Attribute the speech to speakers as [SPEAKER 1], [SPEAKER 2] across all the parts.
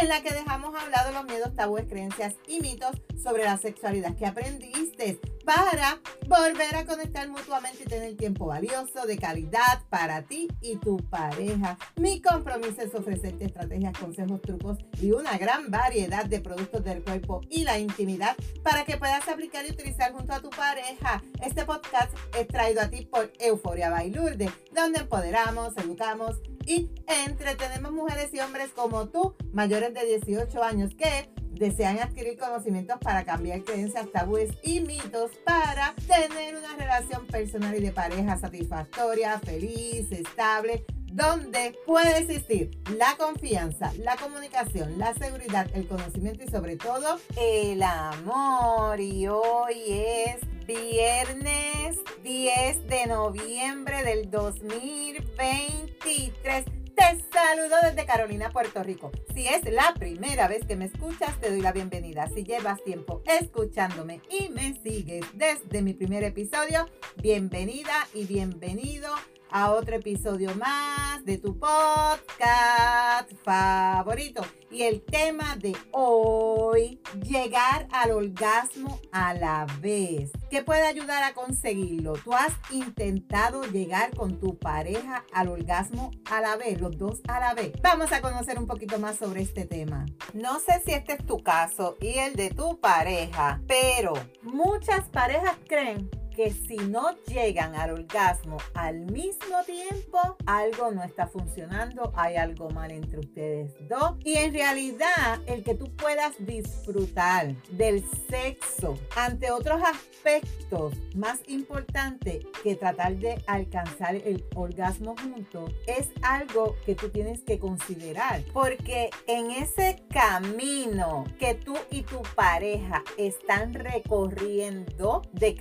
[SPEAKER 1] en la que dejamos hablado los miedos, tabúes, creencias y mitos sobre la sexualidad que aprendiste para volver a conectar mutuamente y tener tiempo valioso, de calidad para ti y tu pareja. Mi compromiso es ofrecerte estrategias, consejos, trucos y una gran variedad de productos del cuerpo y la intimidad para que puedas aplicar y utilizar junto a tu pareja. Este podcast es traído a ti por Euforia Bailurde, donde empoderamos, educamos y entretenemos mujeres y hombres como tú, mayores de 18 años, que desean adquirir conocimientos para cambiar creencias, tabúes y mitos para tener una relación personal y de pareja satisfactoria, feliz, estable, donde puede existir la confianza, la comunicación, la seguridad, el conocimiento y sobre todo el amor. Y hoy es viernes 10 de noviembre del 2023. Te saludo desde Carolina, Puerto Rico. Si es la primera vez que me escuchas, te doy la bienvenida. Si llevas tiempo escuchándome y me sigues desde mi primer episodio, bienvenida y bienvenido a otro episodio más de tu podcast favorito. Y el tema de hoy, llegar al orgasmo a la vez. ¿Qué puede ayudar a conseguirlo? Tú has intentado llegar con tu pareja al orgasmo a la vez, los dos a la vez. Vamos a conocer un poquito más sobre este tema. No sé si este es tu caso y el de tu pareja, pero muchas parejas creen que si no llegan al orgasmo al mismo tiempo, algo no está funcionando, hay algo mal entre ustedes dos. Y en realidad, el que tú puedas disfrutar del sexo ante otros aspectos más importantes que tratar de alcanzar el orgasmo juntos es algo que tú tienes que considerar. Porque en ese camino que tú y tu pareja están recorriendo de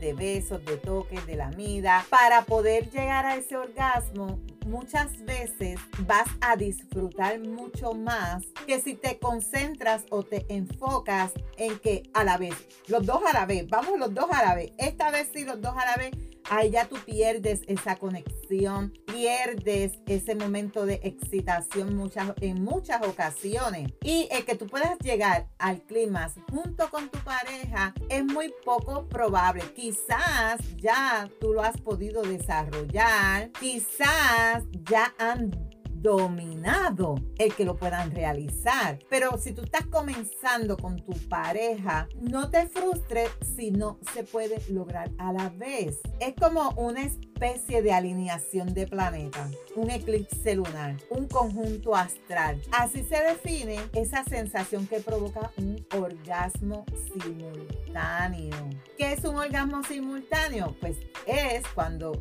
[SPEAKER 1] de besos, de toques, de la mida, para poder llegar a ese orgasmo, muchas veces vas a disfrutar mucho más que si te concentras o te enfocas en que a la vez, los dos a la vez, vamos los dos a la vez, esta vez sí los dos a la vez, ahí ya tú pierdes esa conexión, pierdes ese momento de excitación muchas, en muchas ocasiones. Y el que tú puedas llegar al clima junto con tu pareja es muy poco probable. Quizás ya tú lo has podido desarrollar, quizás ya han dominado el que lo puedan realizar. Pero si tú estás comenzando con tu pareja, no te frustres si no se puede lograr a la vez. Es como una especie de alineación de planetas, un eclipse lunar, un conjunto astral. Así se define esa sensación que provoca un orgasmo simultáneo. ¿Qué es un orgasmo simultáneo? Pues es cuando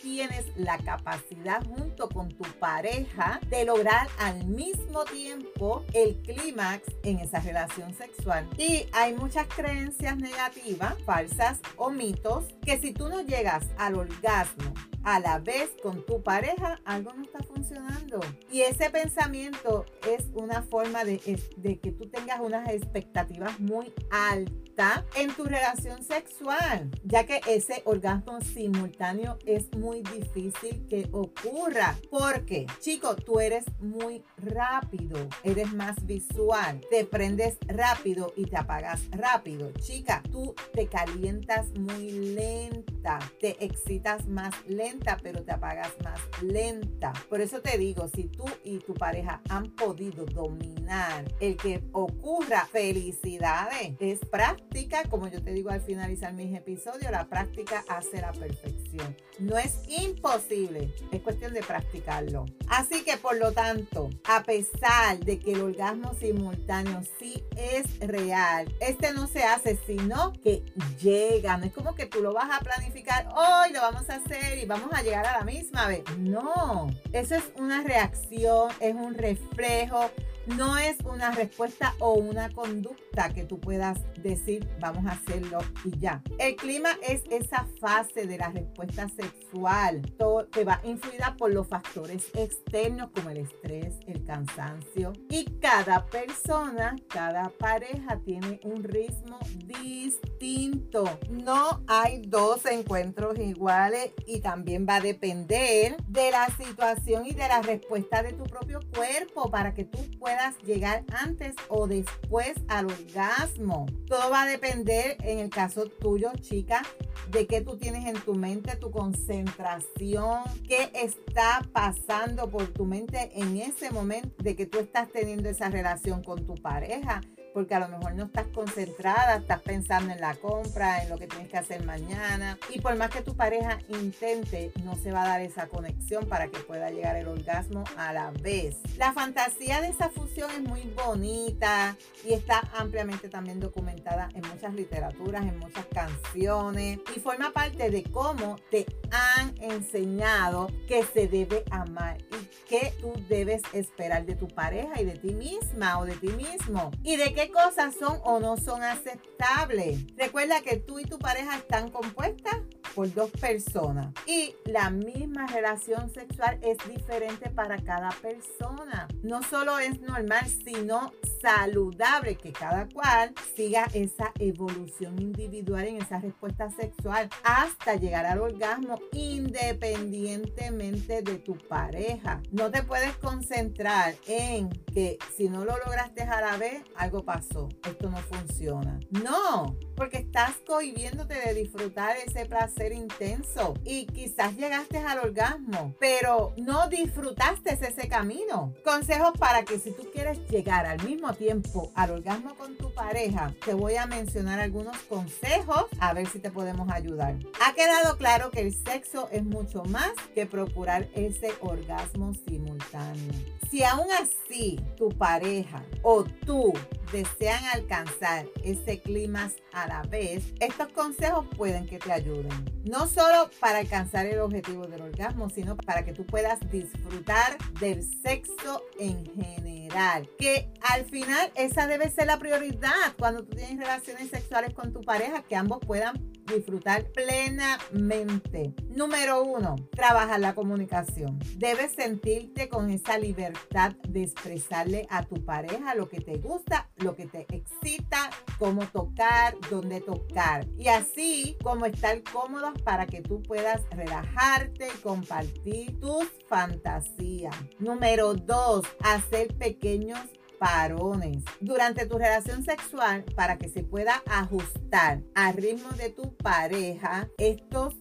[SPEAKER 1] tienes la capacidad junto con tu pareja de lograr al mismo tiempo el clímax en esa relación sexual. Y hay muchas creencias negativas, falsas o mitos que si tú no llegas al orgasmo a la vez con tu pareja, algo no está funcionando. Y ese pensamiento es una forma de, que tú tengas unas expectativas muy altas en tu relación sexual, ya que ese orgasmo simultáneo es muy difícil que ocurra. Porque, chico, tú eres muy rápido, eres más visual, te prendes rápido y te apagas rápido. Chica, tú te calientas muy lenta, te excitas más lenta pero te apagas más lenta. Por eso te digo, si tú y tu pareja han podido dominar el que ocurra felicidades, es práctica, como yo te digo al finalizar mis episodios, la práctica hace la perfección. No es imposible, es cuestión de practicarlo. Así que por lo tanto, a pesar de que el orgasmo simultáneo sí es real, este no se hace sino que llega. No es como que tú lo vas a planificar hoy, lo vamos a hacer y vamos a llegar a la misma vez. No, eso es una reacción, es un reflejo, no es una respuesta o una conducta que tú puedas decir, vamos a hacerlo y ya. El clima es esa fase de la respuesta sexual todo, que va influida por los factores externos como el estrés, el cansancio. Y cada persona, cada pareja tiene un ritmo distinto. No hay dos encuentros iguales y también va a depender de la situación y de la respuesta de tu propio cuerpo para que tú puedas llegar antes o después al orgasmo. Todo va a depender en el caso tuyo, chica, de qué tú tienes en tu mente, tu concentración, qué está pasando por tu mente en ese momento de que tú estás teniendo esa relación con tu pareja porque a lo mejor no estás concentrada, estás pensando en la compra, en lo que tienes que hacer mañana. Y por más que tu pareja intente, no se va a dar esa conexión para que pueda llegar el orgasmo a la vez. La fantasía de esa fusión es muy bonita y está ampliamente también documentada en muchas literaturas, en muchas canciones y forma parte de cómo te han enseñado que se debe amar y que tú debes esperar de tu pareja y de ti misma o de ti mismo y de qué cosas son o no son aceptables. Recuerda que tú y tu pareja están compuestas por dos personas y la misma relación sexual es diferente para cada persona. No solo es normal, sino saludable que cada cual siga esa evolución individual en esa respuesta sexual hasta llegar al orgasmo independientemente de tu pareja. No te puedes concentrar en que si no lo lograste a la vez, algo pasó, esto no funciona. No, porque estás cohibiéndote de disfrutar ese placer intenso y quizás llegaste al orgasmo, pero no disfrutaste ese camino. Consejos para que si tú quieres llegar al mismo tiempo al orgasmo con tu pareja, te voy a mencionar algunos consejos a ver si te podemos ayudar. Ha quedado claro que el sexo es mucho más que procurar ese orgasmo simultáneo. Si aún así tu pareja o tú desean alcanzar ese clima a la vez, estos consejos pueden que te ayuden. No solo para alcanzar el objetivo del orgasmo, sino para que tú puedas disfrutar del sexo en general. Que al final esa debe ser la prioridad cuando tú tienes relaciones sexuales con tu pareja, que ambos puedan disfrutar plenamente. Número uno, trabajar la comunicación. Debes sentirte con esa libertad de expresarle a tu pareja lo que te gusta, lo que te excita, cómo tocar, dónde tocar. Y así como estar cómodos para que tú puedas relajarte y compartir tus fantasías. Número dos, hacer pequeños parones durante tu relación sexual para que se pueda ajustar al ritmo de tu pareja. Estos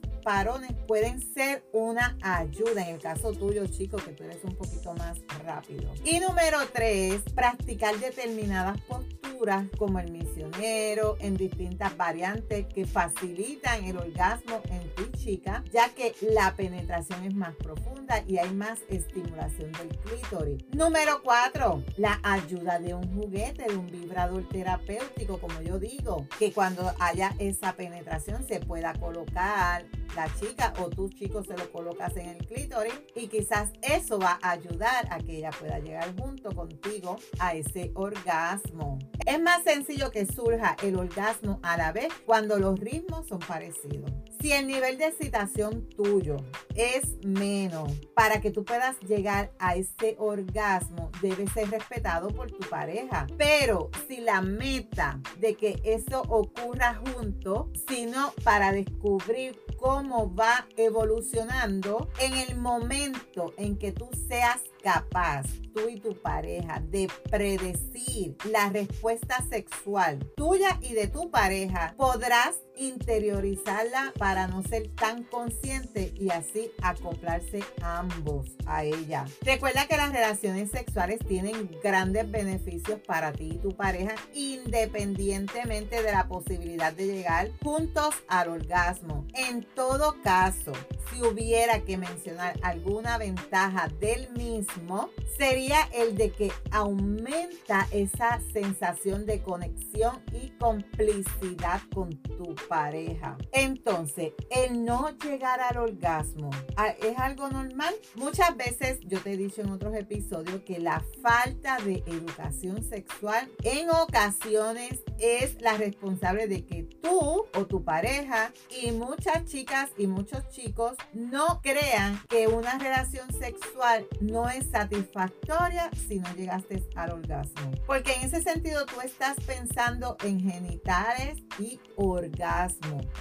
[SPEAKER 1] pueden ser una ayuda en el caso tuyo, chicos, que tú eres un poquito más rápido. Y número tres, practicar determinadas posturas como el misionero en distintas variantes que facilitan el orgasmo en tu chica, ya que la penetración es más profunda y hay más estimulación del clítoris. Número cuatro, la ayuda de un juguete, de un vibrador terapéutico, como yo digo, que cuando haya esa penetración se pueda colocar la chica o tú chico se lo colocas en el clítoris y quizás eso va a ayudar a que ella pueda llegar junto contigo a ese orgasmo. Es más sencillo que surja el orgasmo a la vez cuando los ritmos son parecidos. Si el nivel de excitación tuyo es menos, para que tú puedas llegar a ese orgasmo, debe ser respetado por tu pareja. Pero si la meta de que eso ocurra junto, sino para descubrir cómo va evolucionando en el momento en que tú seas capaz, tú y tu pareja, de predecir la respuesta sexual tuya y de tu pareja, podrás interiorizarla para no ser tan consciente y así acoplarse ambos a ella. Recuerda que las relaciones sexuales tienen grandes beneficios para ti y tu pareja independientemente de la posibilidad de llegar juntos al orgasmo. En todo caso, si hubiera que mencionar alguna ventaja del mismo, sería el de que aumenta esa sensación de conexión y complicidad con tu pareja. Entonces, el no llegar al orgasmo es algo normal. Muchas veces yo te he dicho en otros episodios que la falta de educación sexual en ocasiones es la responsable de que tú o tu pareja y muchas chicas y muchos chicos no crean que una relación sexual no es satisfactoria si no llegaste al orgasmo. Porque en ese sentido tú estás pensando en genitales y orgasmo.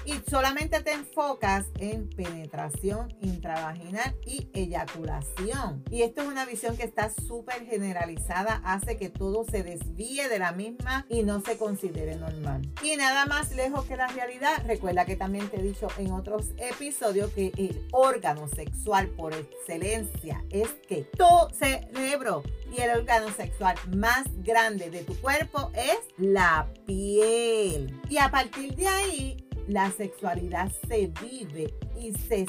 [SPEAKER 1] Y solamente te enfocas en penetración intravaginal y eyaculación. Y esto es una visión que está súper generalizada, hace que todo se desvíe de la misma y no se considere normal. Y nada más lejos que la realidad, recuerda que también te he dicho en otros episodios que el órgano sexual por excelencia es que tu cerebro y el órgano sexual más grande de tu cuerpo es la piel. Y a partir de ahí, la sexualidad se vive y se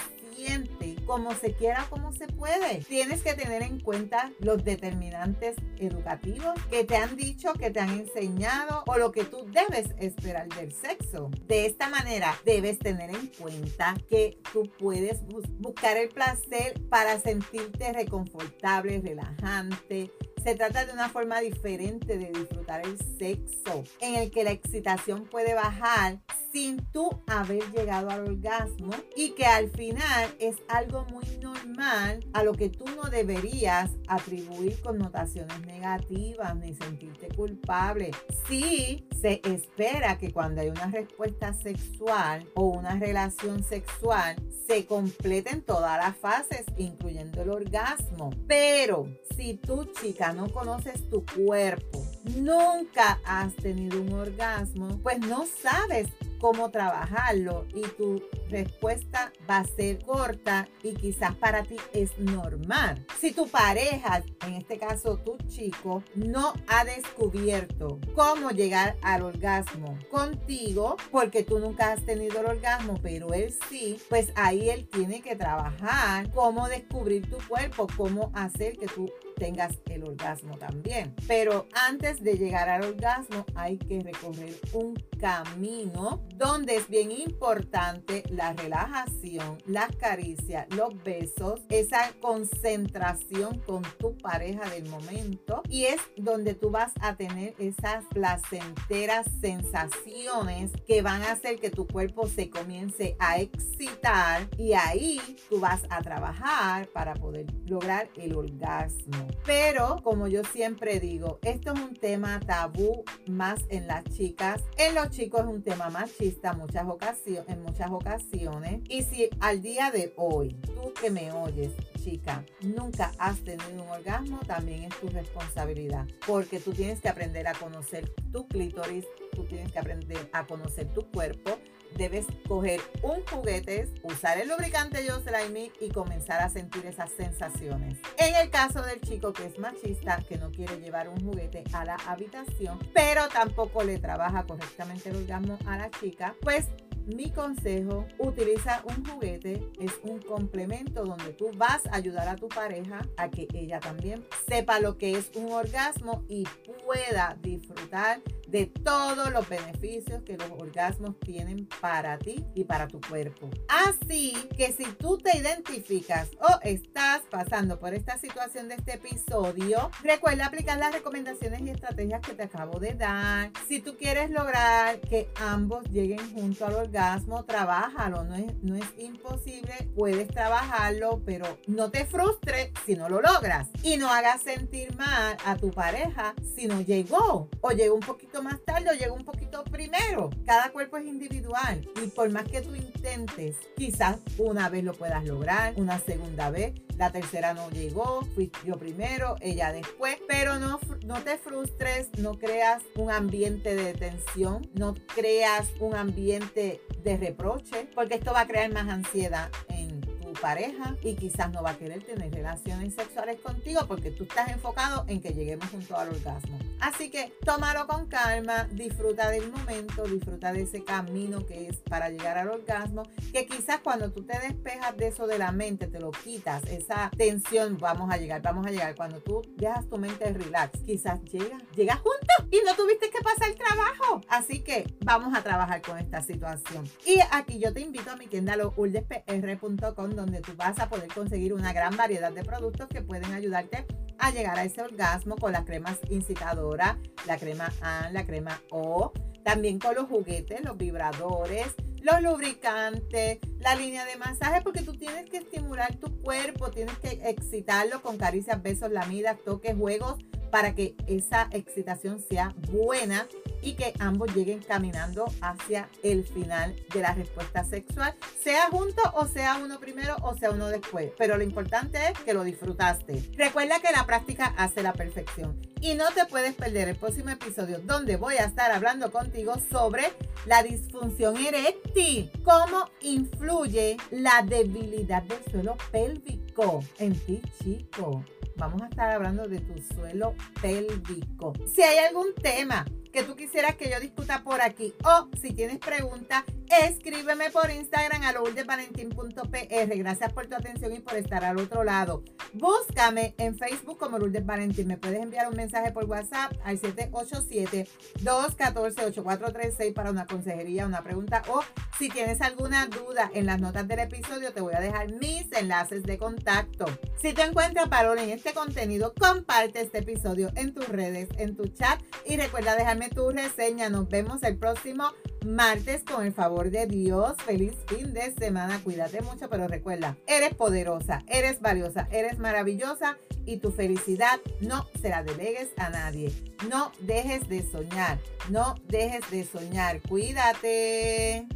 [SPEAKER 1] como se quiera, como se puede. Tienes que tener en cuenta los determinantes educativos que te han dicho, que te han enseñado o lo que tú debes esperar del sexo. De esta manera, debes tener en cuenta que tú puedes buscar el placer para sentirte reconfortable, relajante, se trata de una forma diferente de disfrutar el sexo, en el que la excitación puede bajar sin tú haber llegado al orgasmo y que al final es algo muy normal a lo que tú no deberías atribuir connotaciones negativas ni sentirte culpable. Sí, se espera que cuando hay una respuesta sexual o una relación sexual se completen todas las fases, incluyendo el orgasmo. Pero si tú, chica, no conoces tu cuerpo, nunca has tenido un orgasmo, pues no sabes cómo trabajarlo y tu respuesta va a ser corta y quizás para ti es normal. Si tu pareja, en este caso tu chico, no ha descubierto cómo llegar al orgasmo contigo, porque tú nunca has tenido el orgasmo, pero él sí, pues ahí él tiene que trabajar cómo descubrir tu cuerpo, cómo hacer que tú tengas el orgasmo también. Pero antes de llegar al orgasmo hay que recorrer un camino donde es bien importante la relajación, las caricias, los besos, esa concentración con tu pareja del momento y es donde tú vas a tener esas placenteras sensaciones que van a hacer que tu cuerpo se comience a excitar y ahí tú vas a trabajar para poder lograr el orgasmo. Pero, como yo siempre digo, esto es un tema tabú más en las chicas. En los chicos es un tema machista muchas ocasiones, en muchas ocasiones. Y si al día de hoy, tú que me oyes, chica, nunca has tenido un orgasmo, también es tu responsabilidad. Porque tú tienes que aprender a conocer tu clítoris, tú tienes que aprender a conocer tu cuerpo debes coger un juguete, usar el lubricante Yo Slimy y comenzar a sentir esas sensaciones. En el caso del chico que es machista, que no quiere llevar un juguete a la habitación, pero tampoco le trabaja correctamente el orgasmo a la chica, pues mi consejo, utiliza un juguete, es un complemento donde tú vas a ayudar a tu pareja a que ella también sepa lo que es un orgasmo y pueda disfrutar de todos los beneficios que los orgasmos tienen para ti y para tu cuerpo. Así que si tú te identificas o estás pasando por esta situación de este episodio, recuerda aplicar las recomendaciones y estrategias que te acabo de dar. Si tú quieres lograr que ambos lleguen junto al orgasmo, trabájalo. No es, no es imposible, puedes trabajarlo, pero no te frustres si no lo logras. Y no hagas sentir mal a tu pareja si no llegó o llegó un poquito más tarde o llega un poquito primero. Cada cuerpo es individual y por más que tú intentes, quizás una vez lo puedas lograr, una segunda vez, la tercera no llegó, fui yo primero, ella después, pero no, no te frustres, no creas un ambiente de tensión, no creas un ambiente de reproche, porque esto va a crear más ansiedad en pareja y quizás no va a querer tener relaciones sexuales contigo porque tú estás enfocado en que lleguemos junto al orgasmo. Así que tómalo con calma, disfruta del momento, disfruta de ese camino que es para llegar al orgasmo, que quizás cuando tú te despejas de eso de la mente, te lo quitas, esa tensión, vamos a llegar, vamos a llegar, cuando tú dejas tu mente relax, quizás llega, llega juntos y no tuviste que pasar el trabajo. Así que vamos a trabajar con esta situación. Y aquí yo te invito a mi tienda lourdespr.com donde tú vas a poder conseguir una gran variedad de productos que pueden ayudarte a llegar a ese orgasmo con las cremas incitadoras, la crema A, la crema O, también con los juguetes, los vibradores, los lubricantes, la línea de masaje, porque tú tienes que estimular tu cuerpo, tienes que excitarlo con caricias, besos, lamidas, toques, juegos, para que esa excitación sea buena y que ambos lleguen caminando hacia el final de la respuesta sexual, sea junto o sea uno primero o sea uno después. Pero lo importante es que lo disfrutaste. Recuerda que la práctica hace la perfección y no te puedes perder el próximo episodio donde voy a estar hablando contigo sobre la disfunción eréctil, cómo influye la debilidad del suelo pélvico en ti, chico vamos a estar hablando de tu suelo pélvico. Si hay algún tema que tú quisieras que yo discuta por aquí. O si tienes preguntas, escríbeme por Instagram a lourdesvalentín.pr. Gracias por tu atención y por estar al otro lado. Búscame en Facebook como Lourdes Valentín. Me puedes enviar un mensaje por WhatsApp al 787-214-8436 para una consejería, una pregunta o si tienes alguna duda en las notas del episodio te voy a dejar mis enlaces de contacto. Si te encuentras valor en este contenido, comparte este episodio en tus redes, en tu chat y recuerda dejarme tu reseña. Nos vemos el próximo martes con el favor de Dios. Feliz fin de semana. Cuídate mucho, pero recuerda, eres poderosa, eres valiosa, eres maravillosa y tu felicidad no se la delegues a nadie. No dejes de soñar, no dejes de soñar. Cuídate.